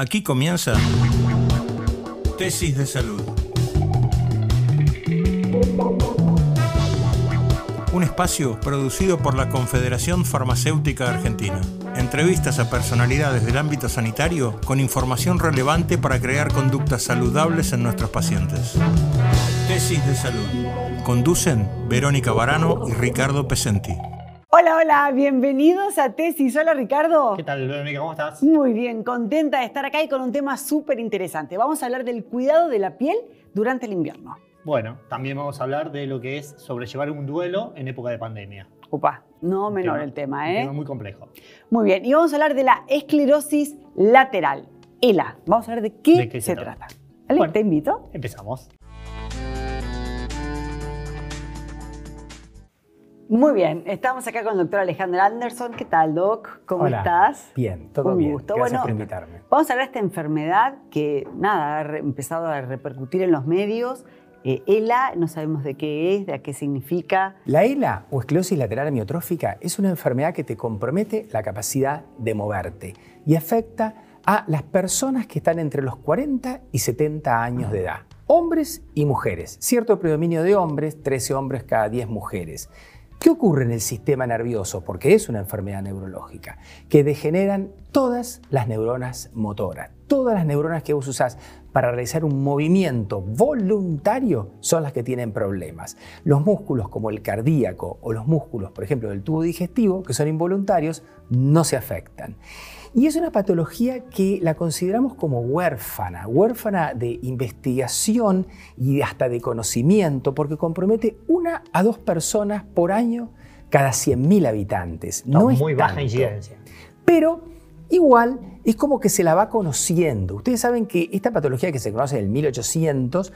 Aquí comienza Tesis de Salud. Un espacio producido por la Confederación Farmacéutica Argentina. Entrevistas a personalidades del ámbito sanitario con información relevante para crear conductas saludables en nuestros pacientes. Tesis de Salud. Conducen Verónica Barano y Ricardo Pesenti. Hola, hola, bienvenidos a Tesis. Hola Ricardo. ¿Qué tal, Verónica? ¿Cómo estás? Muy bien, contenta de estar acá y con un tema súper interesante. Vamos a hablar del cuidado de la piel durante el invierno. Bueno, también vamos a hablar de lo que es sobrellevar un duelo en época de pandemia. Opa, no menor tema- el tema, Un ¿eh? tema muy complejo. Muy bien, y vamos a hablar de la esclerosis lateral, ELA. Vamos a ver de qué, ¿De qué se se trata. trata? ¿Vale? Bueno. Te invito. Empezamos. Muy bien, estamos acá con el doctor Alejandro Anderson. ¿Qué tal, Doc? ¿Cómo Hola. estás? Bien, todo Un bien. gusto. Gracias Bueno, por invitarme. Vamos a hablar de esta enfermedad que, nada, ha empezado a repercutir en los medios. Eh, ELA, no sabemos de qué es, de a qué significa. La ELA o esclerosis lateral amiotrófica es una enfermedad que te compromete la capacidad de moverte y afecta a las personas que están entre los 40 y 70 años de edad, hombres y mujeres. Cierto predominio de hombres, 13 hombres cada 10 mujeres. ¿Qué ocurre en el sistema nervioso? Porque es una enfermedad neurológica, que degeneran todas las neuronas motoras. Todas las neuronas que vos usás para realizar un movimiento voluntario son las que tienen problemas. Los músculos como el cardíaco o los músculos, por ejemplo, del tubo digestivo, que son involuntarios, no se afectan. Y es una patología que la consideramos como huérfana, huérfana de investigación y hasta de conocimiento, porque compromete una a dos personas por año cada 100.000 habitantes. No, No, es muy baja tanto. incidencia. Pero igual es como que se la va conociendo. Ustedes saben que esta patología que se conoce en el 1800,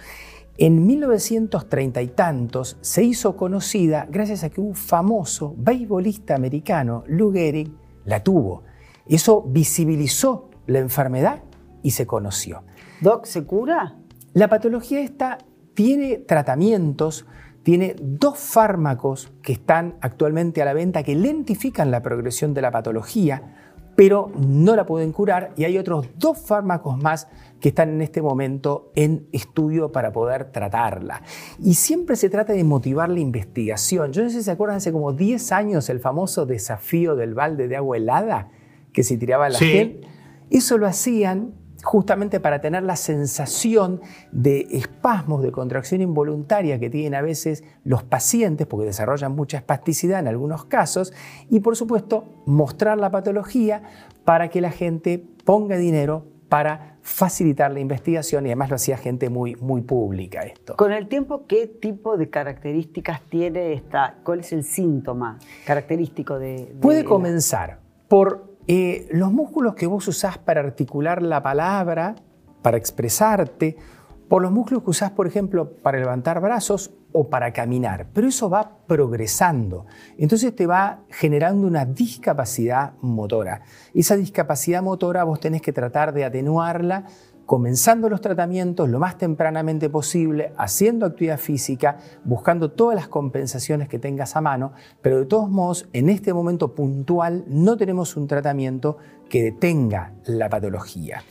en 1930 y tantos se hizo conocida gracias a que un famoso beisbolista americano, Lou Gehrig, la tuvo. Eso visibilizó la enfermedad y se conoció. Doc, ¿se cura? La patología esta tiene tratamientos, tiene dos fármacos que están actualmente a la venta que lentifican la progresión de la patología, pero no la pueden curar y hay otros dos fármacos más que están en este momento en estudio para poder tratarla. Y siempre se trata de motivar la investigación. Yo no sé si se acuerdan hace como 10 años el famoso desafío del balde de agua helada que se tiraba a la Sí. gente. Eso lo hacían justamente para tener la sensación de espasmos de contracción involuntaria que tienen a veces los pacientes, porque desarrollan mucha espasticidad en algunos casos, y por supuesto mostrar la patología para que la gente ponga dinero para facilitar la investigación y además lo hacía gente muy, muy pública esto. Con el tiempo, ¿qué tipo de características tiene esta? ¿Cuál es el síntoma característico de, de Puede comenzar por eh, los músculos que vos usás para articular la palabra, para expresarte, por los músculos que usás, por ejemplo, para levantar brazos o para caminar. Pero eso va progresando. Entonces te va generando una discapacidad motora. Esa discapacidad motora vos tenés que tratar de atenuarla comenzando los tratamientos lo más tempranamente posible, haciendo actividad física, buscando todas las compensaciones que tengas a mano, pero de todos modos, en este momento puntual no tenemos un tratamiento que detenga la patología.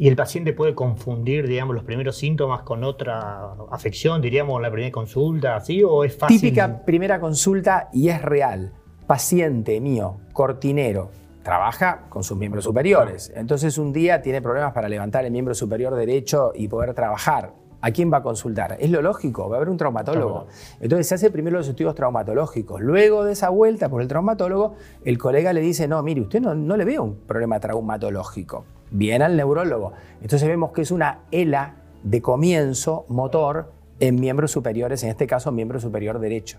¿Y el paciente puede confundir, digamos, los primeros síntomas con otra afección, diríamos, la primera consulta, así? ¿O es fácil? Típica primera consulta y es real. Paciente mío, cortinero, trabaja con sus miembros superiores. Entonces un día tiene problemas para levantar el miembro superior derecho y poder trabajar. ¿A quién va a consultar? Es lo lógico, va a haber un traumatólogo. Entonces se hace primero los estudios traumatológicos. Luego de esa vuelta por el traumatólogo, el colega le dice, no, mire, usted no, no le ve un problema traumatológico. Viene al neurólogo. Entonces vemos que es una ELA de comienzo motor en miembros superiores, en este caso miembro superior derecho.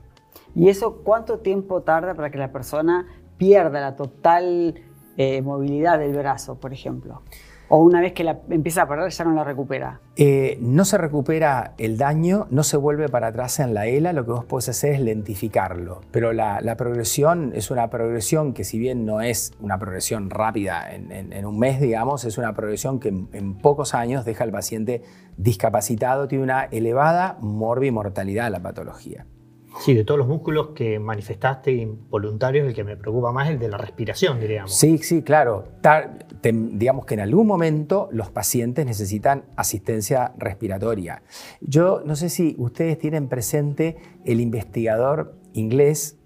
¿Y eso cuánto tiempo tarda para que la persona pierda la total eh, movilidad del brazo, por ejemplo? O una vez que la empieza a perder ya no la recupera. Eh, no se recupera el daño, no se vuelve para atrás en la ELA, lo que vos podés hacer es lentificarlo. Pero la, progresión es una progresión que si bien no es una progresión rápida en, un mes, digamos, es una progresión que en, pocos años deja al paciente discapacitado, tiene una elevada morbimortalidad la patología. Sí, de todos los músculos que manifestaste involuntarios, el que me preocupa más es el de la respiración, diríamos. Sí, sí, claro. digamos que en algún momento los pacientes necesitan asistencia respiratoria. Yo no sé si ustedes tienen presente el investigador inglés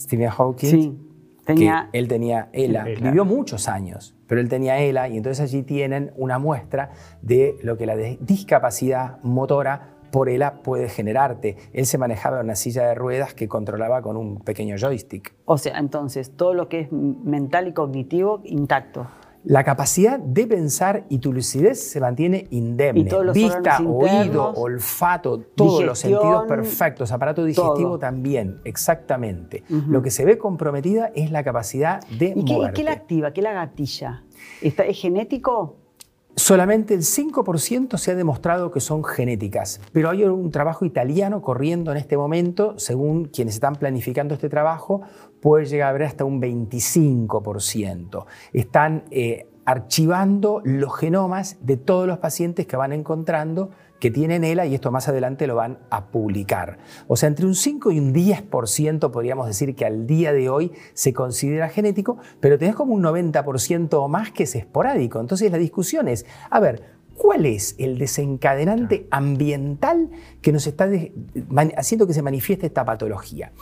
Stephen Hawking. Sí, tenía, él tenía ELA. Vivió muchos años, pero él tenía ELA y entonces allí tienen una muestra de lo que la discapacidad motora por ELA puede generarte. Él se manejaba en una silla de ruedas que controlaba con un pequeño joystick. O sea, entonces, todo lo que es mental y cognitivo intacto. La capacidad de pensar y tu lucidez se mantiene indemne. Vista, oído, olfato, todos los sentidos perfectos, aparato digestivo también, exactamente. Lo que se ve comprometida es la capacidad de ¿Y qué, qué la activa? ¿Qué la gatilla? ¿Es genético? Solamente el 5% se ha demostrado que son genéticas, pero hay un trabajo italiano corriendo en este momento, según quienes están planificando este trabajo, puede llegar a haber hasta un 25%. Están eh, archivando los genomas de todos los pacientes que van encontrando que tienen ELA y esto más adelante lo van a publicar. O sea, entre un 5 y un 10% podríamos decir que al día de hoy se considera genético, pero tenés como un 90% o más que es esporádico. Entonces la discusión es, a ver, ¿Cuál es el desencadenante ambiental que nos está haciendo que se manifieste esta patología?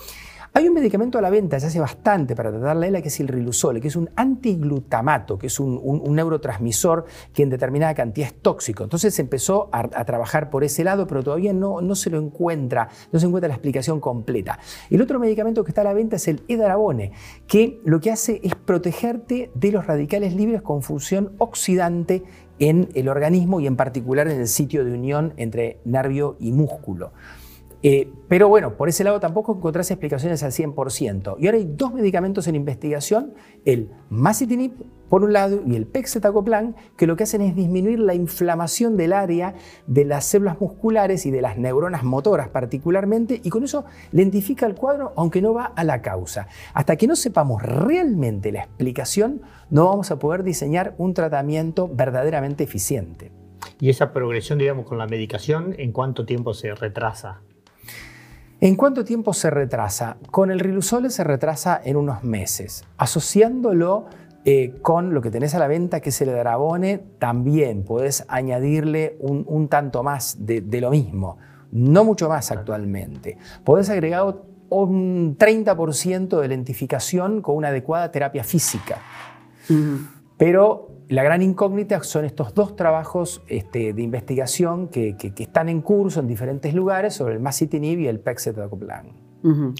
Hay un medicamento a la venta ya hace bastante para tratar la ELA que es el Riluzole, que es un antiglutamato, que es un, neurotransmisor que en determinada cantidad es tóxico. Entonces se empezó a, trabajar por ese lado, pero todavía no, se lo encuentra, no se encuentra la explicación completa. El otro medicamento que está a la venta es el edarabone, que lo que hace es protegerte de los radicales libres con función oxidante en el organismo y en particular en el sitio de unión entre nervio y músculo. Eh, pero bueno, por ese lado tampoco encontrás explicaciones al 100%. Y ahora hay dos medicamentos en investigación, el masitinib por un lado y el pexetacoplan, que lo que hacen es disminuir la inflamación del área de las células musculares y de las neuronas motoras particularmente, y con eso lentifica el cuadro, aunque no va a la causa. Hasta que no sepamos realmente la explicación, no vamos a poder diseñar un tratamiento verdaderamente eficiente. ¿Y esa progresión, digamos, con la medicación, en cuánto tiempo se retrasa? ¿En cuánto tiempo se retrasa? Con el Riluzole se retrasa en unos meses. Asociándolo eh, con lo que tenés a la venta, que es el Drabone, también puedes añadirle un, tanto más de, lo mismo. No mucho más actualmente. Podés agregar un 30% de lentificación con una adecuada terapia física. Pero la gran incógnita son estos dos trabajos este, de investigación que, están en curso en diferentes lugares sobre el masitinib y el pexetacoplan.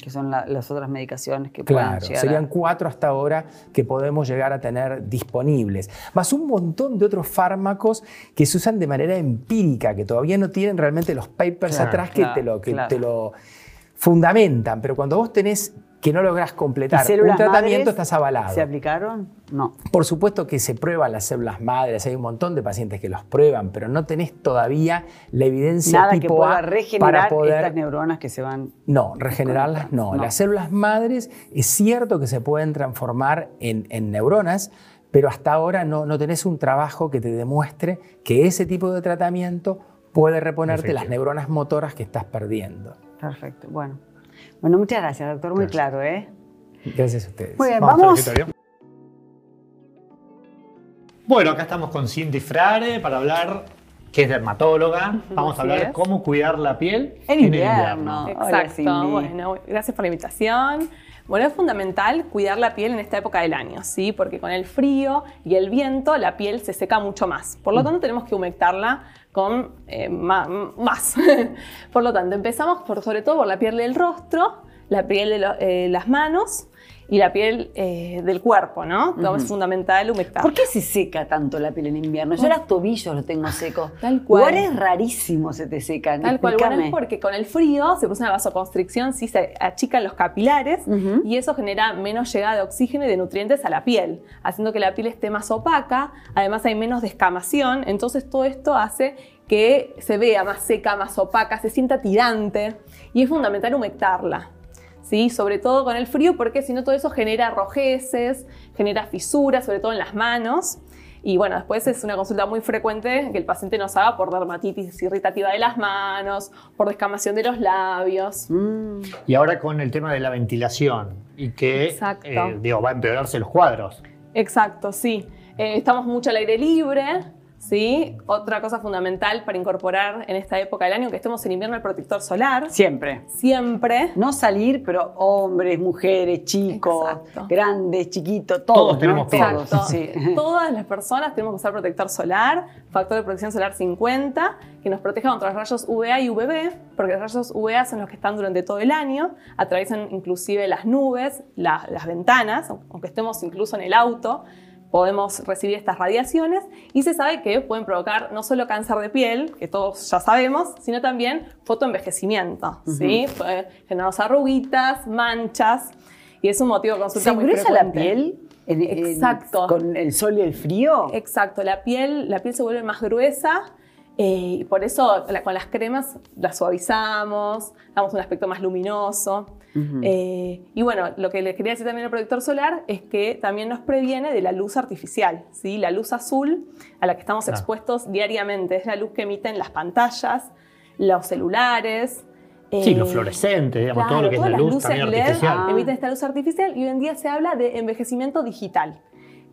que son las otras medicaciones que claro, pueden serían cuatro hasta ahora que podemos llegar a tener disponibles. Más un montón de otros fármacos que se usan de manera empírica, que todavía no tienen realmente los papers atrás que, te, lo, que te lo fundamentan. Pero cuando vos tenés que no logras completar un tratamiento, estás avalado. ¿Se aplicaron? No. Por supuesto que se prueban las células madres, hay un montón de pacientes que los prueban, pero no tenés todavía la evidencia Nada que pueda regenerar estas neuronas que se van. No, regenerarlas no. Las células madres es cierto que se pueden transformar en, neuronas, pero hasta ahora no, no tenés un trabajo que te demuestre que ese tipo de tratamiento puede reponerte las neuronas motoras que estás perdiendo. Perfecto, bueno. Bueno, muchas gracias, doctor. Muy claro, ¿eh? Gracias a ustedes. Muy bien, vamos. bueno, acá estamos con Cindy Frare para hablar que es dermatóloga. Vamos a hablar de cómo cuidar la piel en, invierno. Exacto. bueno, gracias por la invitación. Bueno, es fundamental cuidar la piel en esta época del año, ¿sí? Porque con el frío y el viento la piel se seca mucho más. Por lo mm. tanto, tenemos que humectarla con eh, más. por lo tanto, empezamos por, sobre todo por la piel del rostro, la piel de eh, las manos y la piel eh, del cuerpo, ¿no? Es fundamental humectar. ¿Por qué se seca tanto la piel en invierno? Yo los tobillos los tengo secos. Tal cual. es rarísimo se te secan. Tal cual. Bueno, es porque con el frío se produce una vasoconstricción, sí se achican los capilares y eso genera menos llegada de oxígeno y de nutrientes a la piel, haciendo que la piel esté más opaca. Además hay menos descamación. Entonces todo esto hace que se vea más seca, más opaca, se sienta tirante y es fundamental humectarla. ¿Sí? Sobre todo con el frío, porque si no todo eso genera rojeces, genera fisuras, sobre todo en las manos. Y bueno, después es una consulta muy frecuente que el paciente nos haga por dermatitis irritativa de las manos, por descamación de los labios. Mm. Y ahora con el tema de la ventilación y que eh, digo, va a empeorarse los cuadros. Exacto, sí. Eh, estamos mucho al aire libre, ¿sí? Otra cosa fundamental para incorporar en esta época del año, que estemos en invierno, el protector solar. Siempre. Siempre. No salir, pero hombres, mujeres, chicos, Exacto. grandes, chiquitos, todos. Tenemos. Todos, Exacto. sí. Todas las personas tenemos que usar protector solar, factor de protección solar 50, que nos proteja contra los rayos UVA y UVB, porque los rayos UVA son los que están durante todo el año, atraviesan inclusive las nubes, la- las ventanas, aunque estemos incluso en el auto, podemos recibir estas radiaciones y se sabe que pueden provocar no solo cáncer de piel, que todos ya sabemos, sino también fotoenvejecimiento, ¿sí? Puede generarnos arruguitas, manchas, y es un motivo de consulta ¿Se muy engresa la frecuente. piel en- en- Exacto. con el sol y el frío? Exacto, la piel, la piel se vuelve más gruesa eh, y por eso la- con las cremas la suavizamos, damos un aspecto más luminoso. Eh, y bueno, lo que les quería decir también al protector solar es que también nos previene de la luz artificial, ¿sí? la luz azul a la que estamos expuestos diariamente, es la luz que emiten las pantallas, los celulares. Sí, eh, los fluorescentes, digamos, todo Claro, lo que es la luz también LED artificial. Ah. emiten esta luz artificial y hoy en día se habla de envejecimiento digital,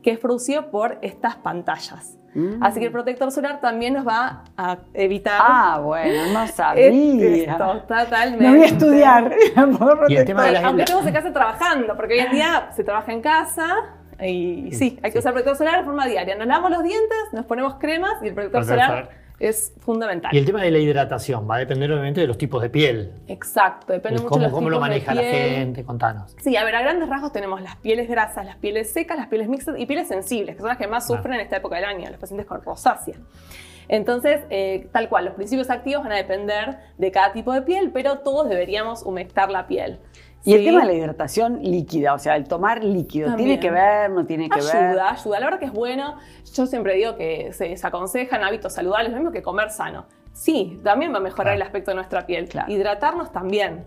que es producido por estas pantallas. Mm. Así que el protector solar también nos va a evitar Ah, bueno, no sabía. esto, totalmente. No voy a estudiar. Y el tema de las- Aunque estemos en casa trabajando, porque hoy en día se trabaja en casa y sí, hay que usar protector solar de forma diaria. Nos lavamos los dientes, nos ponemos cremas y el protector Protector solar solar. Es fundamental. Y el tema de la hidratación va a depender obviamente de los tipos de piel. Exacto, depende mucho de cómo, los cómo lo tipos de maneja la gente, contanos. Sí, a ver, a grandes rasgos tenemos las pieles grasas, las pieles secas, las pieles mixtas y pieles sensibles, que son las que más Claro. sufren en esta época del año, los pacientes con rosácea. Entonces, eh, tal cual, los principios activos van a depender de cada tipo de piel, pero todos deberíamos humectar la piel. Y el tema de la hidratación líquida, o sea, el tomar líquido, También. ¿tiene que ver? ¿No tiene que ver? Ayuda, ayuda. La verdad que es bueno. Yo siempre digo que se desaconsejan hábitos saludables, lo mismo que comer sano. Sí, también va a mejorar Claro. el aspecto de nuestra piel. Claro. Hidratarnos también.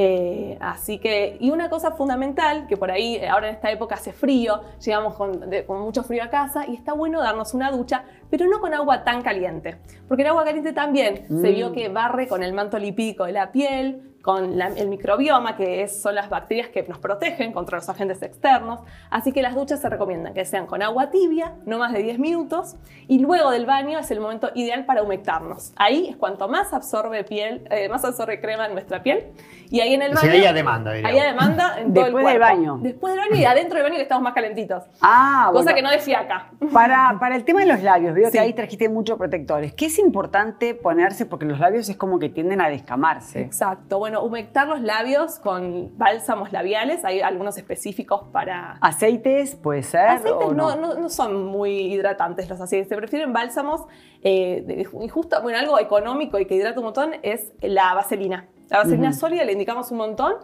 Eh, así que, y una cosa fundamental, que por ahí eh, ahora en esta época hace frío, llegamos con, de- con mucho frío a casa y está bueno darnos una ducha, pero no con agua tan caliente, porque el agua caliente también se Mm. vio que barre con el manto lipídico de la piel, con la- el microbioma, que es- son las bacterias que nos protegen contra los agentes externos. Así que las duchas se recomiendan que sean con agua tibia, no más de 10 minutos, y luego del baño es el momento ideal para humectarnos. Ahí es cuanto más absorbe piel, eh, más absorbe crema en nuestra piel, y ahí en el O sea, baño. ahí a demanda, diríamos. Ahí a demanda en todo el Después del cuerpo. baño. Después del baño y adentro del baño que estamos más calentitos. Ah, Cosa bueno. que no de fiaca. Para, para el tema de los labios, veo Sí. que ahí trajiste muchos protectores. ¿Qué es importante ponerse? Porque los labios es como que tienden a descamarse. Exacto. Bueno, humectar los labios con bálsamos labiales. Hay algunos específicos para, ¿Aceites puede ser? Aceites o no, no- no son muy hidratantes los aceites, se prefieren bálsamos. eh, y justo, bueno, algo económico y que hidrata un montón es la vaselina. La vaselina sólida le indicamos un montón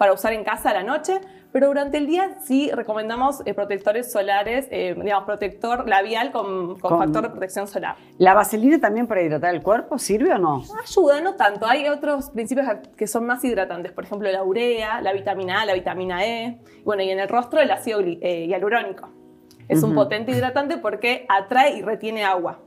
para usar en casa a la noche, pero durante el día sí recomendamos eh, protectores solares, eh, digamos, protector labial con, con Con- factor de protección solar. ¿La vaselina también para hidratar el cuerpo sirve o no? Ayuda, no tanto. Hay otros principios que son más hidratantes, por ejemplo, la urea, la vitamina A, la vitamina E, bueno, y en el rostro el ácido eh, hialurónico. Es un Ujú. potente hidratante porque atrae y retiene agua.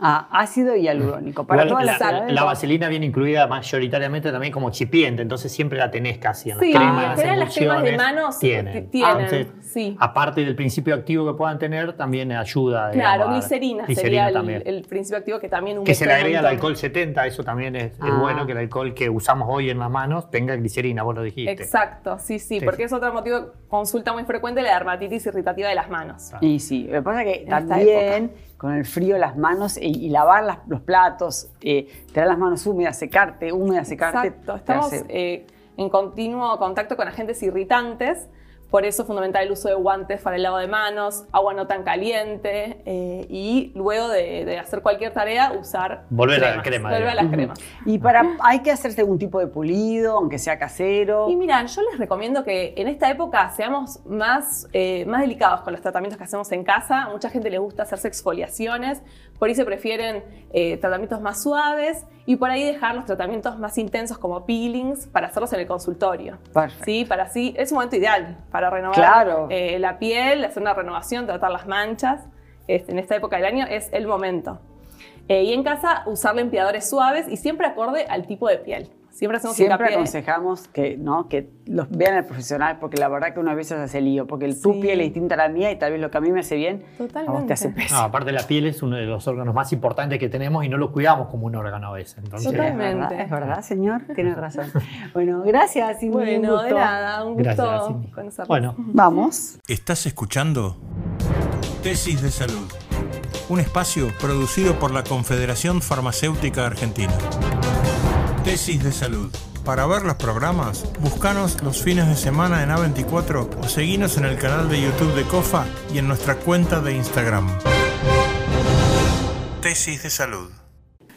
Ah, ácido hialurónico. Para Igual todas la, las la- vaselina viene incluida mayoritariamente también como excipiente, entonces siempre la tenés casi en Sí, las en cremas, las cremas de manos tienen. tienen, Entonces, sí. Aparte del principio activo que puedan tener, también ayuda. Claro, digamos, glicerina, glicerina sería el, también. el principio activo que también que se le un agrega el alcohol 70, eso también es, es Ah. bueno que el alcohol que usamos hoy en las manos tenga glicerina, vos lo dijiste. Exacto, sí, sí, Sí. porque es otro motivo de consulta muy frecuente, la dermatitis irritativa de las manos. Y sí, lo que pasa es que también con el frío las manos y, y lavar las- los platos, eh, tener las manos húmedas, secarte, húmedas, secarte. Exacto, estamos hace- eh, en continuo contacto con agentes irritantes, por eso es fundamental el uso de guantes para el lavado de manos, agua no tan caliente eh, y luego de, de hacer cualquier tarea usar Volver a la cremas, crema, Volver a digamos. las cremas. Y para, hay que hacerse algún tipo de pulido, aunque sea casero. Y mira, yo les recomiendo que en esta época seamos más, eh, más delicados con los tratamientos que hacemos en casa. A mucha gente le gusta hacerse exfoliaciones, por ahí se prefieren eh, tratamientos más suaves y por ahí dejar los tratamientos más intensos como peelings para hacerlos en el consultorio. Perfecto. Sí, para así, es un momento ideal para renovar Claro. eh, la piel, hacer una renovación, tratar las manchas en esta época del año es el momento. Eh, y en casa usar limpiadores suaves y siempre acorde al tipo de piel. Siempre hacemos Siempre aconsejamos que, ¿no? que los vean al profesional, porque la verdad que una vez se hace lío, porque el, tu piel es distinta a la mía y tal vez lo que a mí me hace bien, a vos te hace peso. aparte la piel es uno de los órganos más importantes que tenemos y no lo cuidamos como un órgano a veces. Totalmente. Es verdad, señor, tienes razón. Bueno, gracias. Y bueno, de nada, un gusto conocernos. Bueno, vamos. ¿Estás escuchando? Tesis de Salud, un espacio producido por la Confederación Farmacéutica Argentina. Tesis de Salud. Para ver los programas, búscanos los fines de semana en A24 o seguinos en el canal de YouTube de COFA y en nuestra cuenta de Instagram. Tesis de Salud.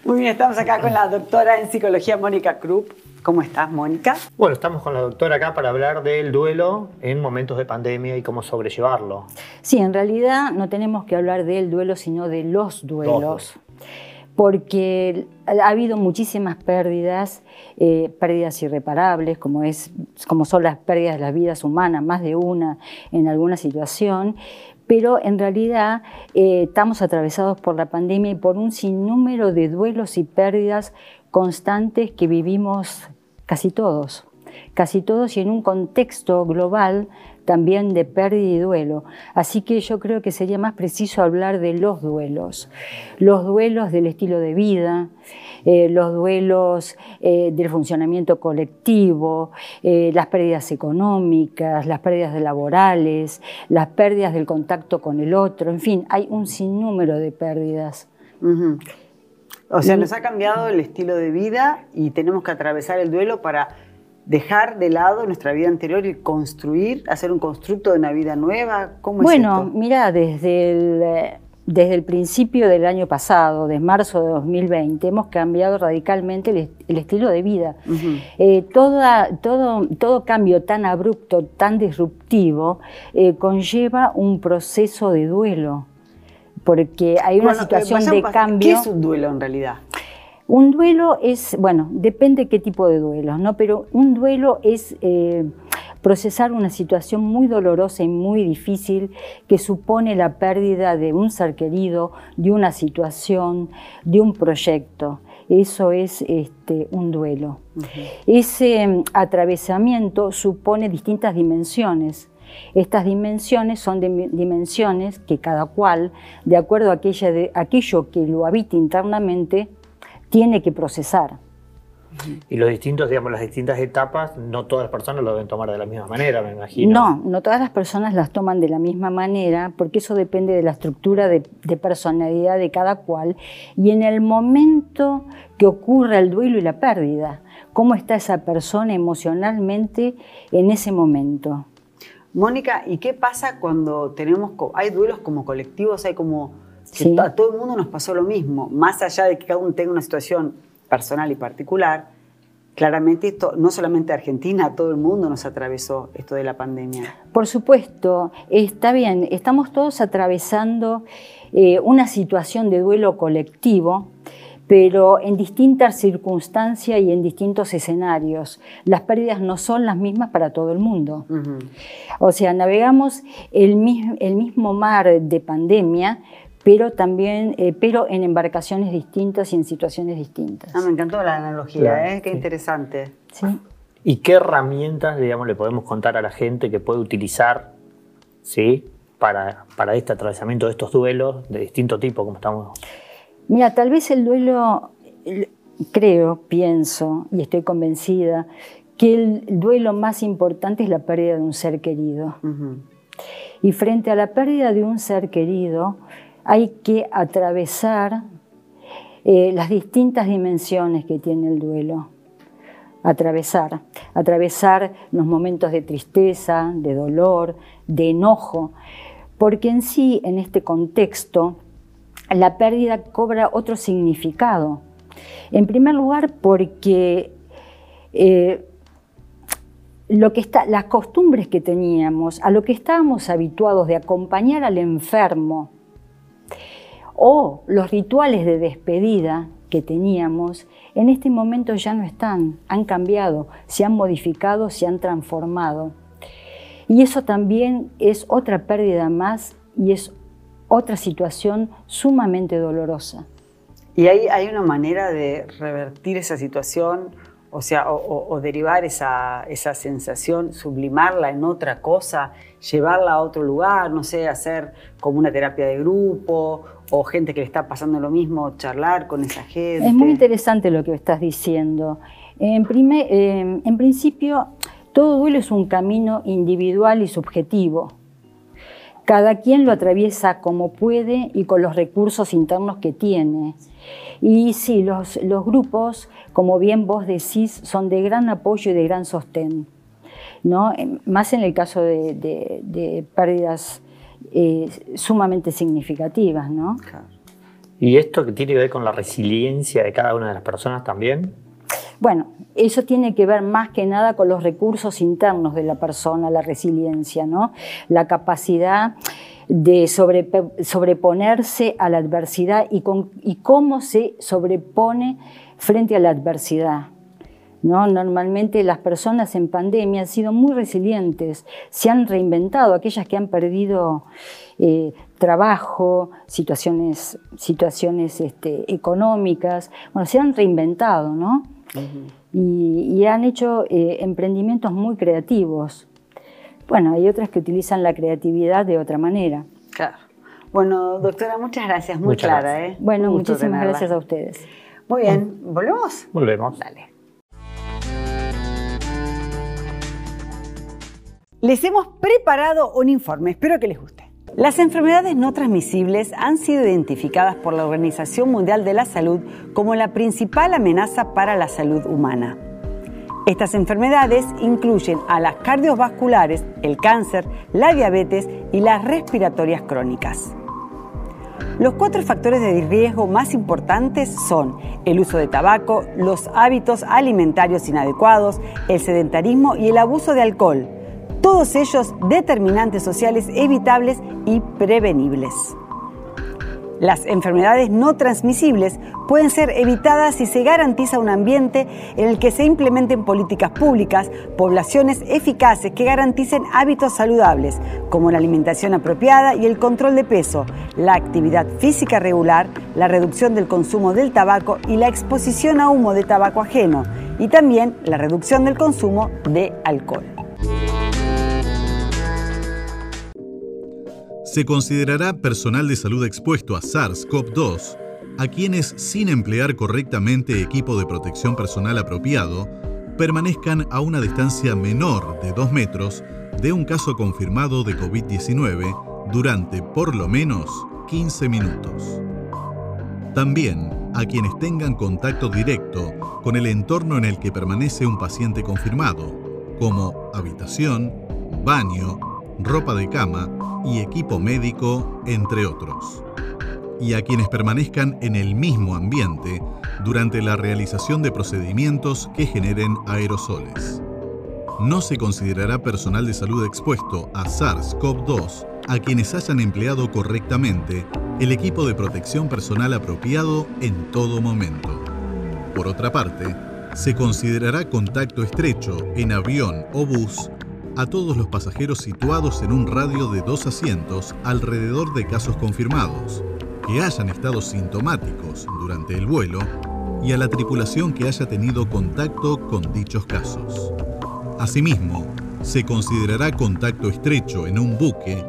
Muy bien, estamos acá con la doctora en psicología Mónica Krupp. ¿Cómo estás, Mónica? Bueno, estamos con la doctora acá para hablar del duelo en momentos de pandemia y cómo sobrellevarlo. Sí, en realidad no tenemos que hablar del duelo, sino de los duelos porque ha habido muchísimas pérdidas, eh, pérdidas irreparables, como, es, como son las pérdidas de las vidas humanas, más de una en alguna situación, pero en realidad eh, estamos atravesados por la pandemia y por un sinnúmero de duelos y pérdidas constantes que vivimos casi todos, casi todos y en un contexto global también de pérdida y duelo. Así que yo creo que sería más preciso hablar de los duelos, los duelos del estilo de vida, eh, los duelos eh, del funcionamiento colectivo, eh, las pérdidas económicas, las pérdidas laborales, las pérdidas del contacto con el otro, en fin, hay un sinnúmero de pérdidas. O sea, nos ha cambiado el estilo de vida y tenemos que atravesar el duelo para dejar de lado nuestra vida anterior y construir, hacer un constructo de una vida nueva? ¿Cómo bueno, es mira, desde el, eh, desde el principio del año pasado, desde marzo de 2020, hemos cambiado radicalmente el, estilo de vida. Eh, toda, todo, todo cambio tan abrupto, tan disruptivo, eh, conlleva un proceso de duelo, porque hay una situación de cambio. ¿Qué es un duelo en realidad? Un duelo es, bueno, depende qué tipo de duelo, ¿no? Pero un duelo es eh, procesar una situación muy dolorosa y muy difícil que supone la pérdida de un ser querido, de una situación, de un proyecto. Eso es este, un duelo. Ese mm, atravesamiento supone distintas dimensiones. Estas dimensiones son dimensiones que cada cual, de acuerdo a aquella de, aquello que lo habita internamente, tiene que procesar. Y los distintos, digamos, las distintas etapas, no todas las personas lo deben tomar de la misma manera, me imagino. No, no todas las personas las toman de la misma manera, porque eso depende de la estructura de, personalidad de cada cual y en el momento que ocurra el duelo y la pérdida, cómo está esa persona emocionalmente en ese momento. Mónica, ¿y qué pasa cuando tenemos, hay duelos como colectivos, hay como a todo el mundo nos pasó lo mismo, más allá de que cada uno tenga una situación personal y particular, claramente esto, no solamente Argentina, todo el mundo nos atravesó esto de la pandemia. Por supuesto, está bien, estamos todos atravesando eh, una situación de duelo colectivo, pero en distintas circunstancias y en distintos escenarios. Las pérdidas no son las mismas para todo el mundo. O sea, navegamos el mismo mar de pandemia, pero también, eh, pero en embarcaciones distintas y en situaciones distintas. Ah, me encantó la analogía, ¿eh? qué interesante. Sí. ¿Y qué herramientas, digamos, le podemos contar a la gente que puede utilizar, ¿sí? Para, para este atravesamiento de estos duelos de distinto tipo, como estamos. Mira, tal vez el duelo, creo, pienso y estoy convencida que el duelo más importante es la pérdida de un ser querido. Y frente a la pérdida de un ser querido, hay que atravesar eh, las distintas dimensiones que tiene el duelo. Atravesar, atravesar los momentos de tristeza, de dolor, de enojo, porque en sí, en este contexto, la pérdida cobra otro significado. En primer lugar, porque eh, lo que está, las costumbres que teníamos, a lo que estábamos habituados de acompañar al enfermo o los rituales de despedida que teníamos, en este momento ya no están, han cambiado, se han modificado, se han transformado. Y eso también es otra pérdida más y es otra situación sumamente dolorosa. ¿Y hay, hay una manera de revertir esa situación? O sea, o, derivar esa, esa, sensación, sublimarla en otra cosa, llevarla a otro lugar, no sé, hacer como una terapia de grupo o gente que le está pasando lo mismo, charlar con esa gente. Es muy interesante lo que estás diciendo. En, primer, eh, en principio, todo duelo es un camino individual y subjetivo. Cada quien lo atraviesa como puede y con los recursos internos que tiene. Y sí, los, grupos, como bien vos decís, son de gran apoyo y de gran sostén. ¿No? Más en el caso de, pérdidas eh, sumamente significativas. ¿no? ¿Y esto que tiene que ver con la resiliencia de cada una de las personas también? Bueno, eso tiene que ver más que nada con los recursos internos de la persona, la resiliencia, ¿no? La capacidad de sobreponerse a la adversidad y, cómo se sobrepone frente a la adversidad. ¿No? Normalmente las personas en pandemia han sido muy resilientes, se han reinventado, aquellas que han perdido eh, trabajo, situaciones, situaciones este, económicas, bueno, se han reinventado, ¿no? y, han hecho eh, emprendimientos muy creativos. Bueno, hay otras que utilizan la creatividad de otra manera. Claro. Bueno, doctora, muchas gracias, muy clara. ¿eh? Bueno, muchísimas gracias a ustedes. Muy bien, ¿volvemos? Volvemos. Dale. Les hemos preparado un informe, espero que les guste. Las enfermedades no transmisibles han sido identificadas por la Organización Mundial de la Salud como la principal amenaza para la salud humana. Estas enfermedades incluyen a las cardiovasculares, el cáncer, la diabetes y las respiratorias crónicas. Los cuatro factores de riesgo más importantes son el uso de tabaco, los hábitos alimentarios inadecuados, el sedentarismo y el abuso de alcohol, todos ellos determinantes sociales evitables y prevenibles. Las enfermedades no transmisibles pueden ser evitadas si se garantiza un ambiente en el que se implementen políticas públicas, poblaciones eficaces que garanticen hábitos saludables, como la alimentación apropiada y el control de peso, la actividad física regular, la reducción del consumo del tabaco y la exposición a humo de tabaco ajeno, y también la reducción del consumo de alcohol. Se considerará personal de salud expuesto a SARS-CoV-2 a quienes, sin emplear correctamente equipo de protección personal apropiado, permanezcan a una distancia menor de 2 metros de un caso confirmado de COVID-19 durante por lo menos 15 minutos. También a quienes tengan contacto directo con el entorno en el que permanece un paciente confirmado, como habitación, baño, ropa de cama y equipo médico, entre otros. Y a quienes permanezcan en el mismo ambiente durante la realización de procedimientos que generen aerosoles. No se considerará personal de salud expuesto a SARS-CoV-2 a quienes hayan empleado correctamente el equipo de protección personal apropiado en todo momento. Por otra parte, se considerará contacto estrecho en avión o bus a todos los pasajeros situados en un radio de dos asientos alrededor de casos confirmados, que hayan estado sintomáticos durante el vuelo y a la tripulación que haya tenido contacto con dichos casos. Asimismo, se considerará contacto estrecho en un buque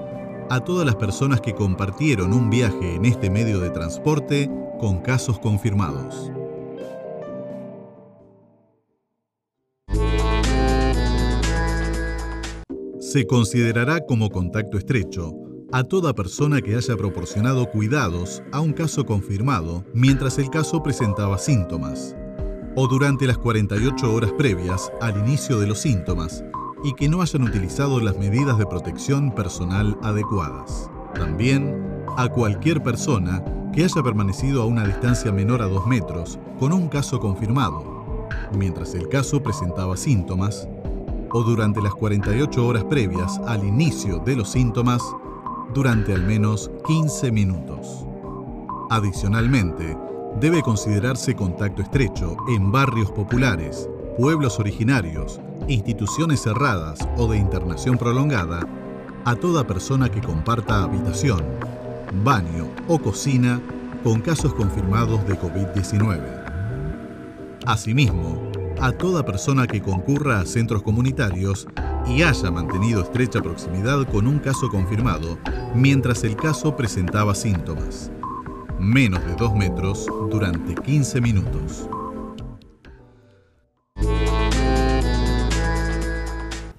a todas las personas que compartieron un viaje en este medio de transporte con casos confirmados. Se considerará como contacto estrecho a toda persona que haya proporcionado cuidados a un caso confirmado mientras el caso presentaba síntomas, o durante las 48 horas previas al inicio de los síntomas y que no hayan utilizado las medidas de protección personal adecuadas. También a cualquier persona que haya permanecido a una distancia menor a 2 metros con un caso confirmado, mientras el caso presentaba síntomas o durante las 48 horas previas al inicio de los síntomas durante al menos 15 minutos. Adicionalmente, debe considerarse contacto estrecho en barrios populares, pueblos originarios, instituciones cerradas o de internación prolongada a toda persona que comparta habitación, baño o cocina con casos confirmados de COVID-19. Asimismo, a toda persona que concurra a centros comunitarios y haya mantenido estrecha proximidad con un caso confirmado mientras el caso presentaba síntomas. Menos de 2 metros durante 15 minutos.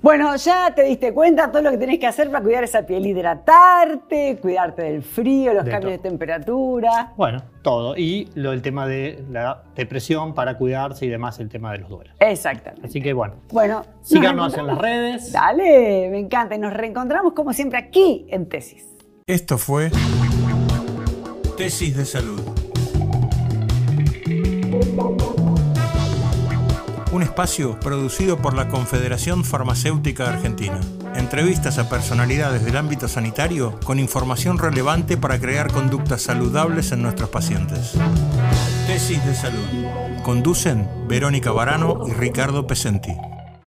Bueno, ya te diste cuenta todo lo que tenés que hacer para cuidar esa piel, hidratarte, cuidarte del frío, los De cambios de temperatura. Bueno, todo. Y lo, el tema de la depresión para cuidarse y demás, el tema de los duelos. Exactamente. Así que bueno, Bueno, nos síganos en las redes. Dale, me encanta. Y nos reencontramos como siempre aquí en Tesis. Esto fue Tesis de Salud. Un espacio producido por la Confederación Farmacéutica Argentina. Entrevistas a personalidades del ámbito sanitario con información relevante para crear conductas saludables en nuestros pacientes. Tesis de Salud. Conducen Verónica Barano y Ricardo Pesenti.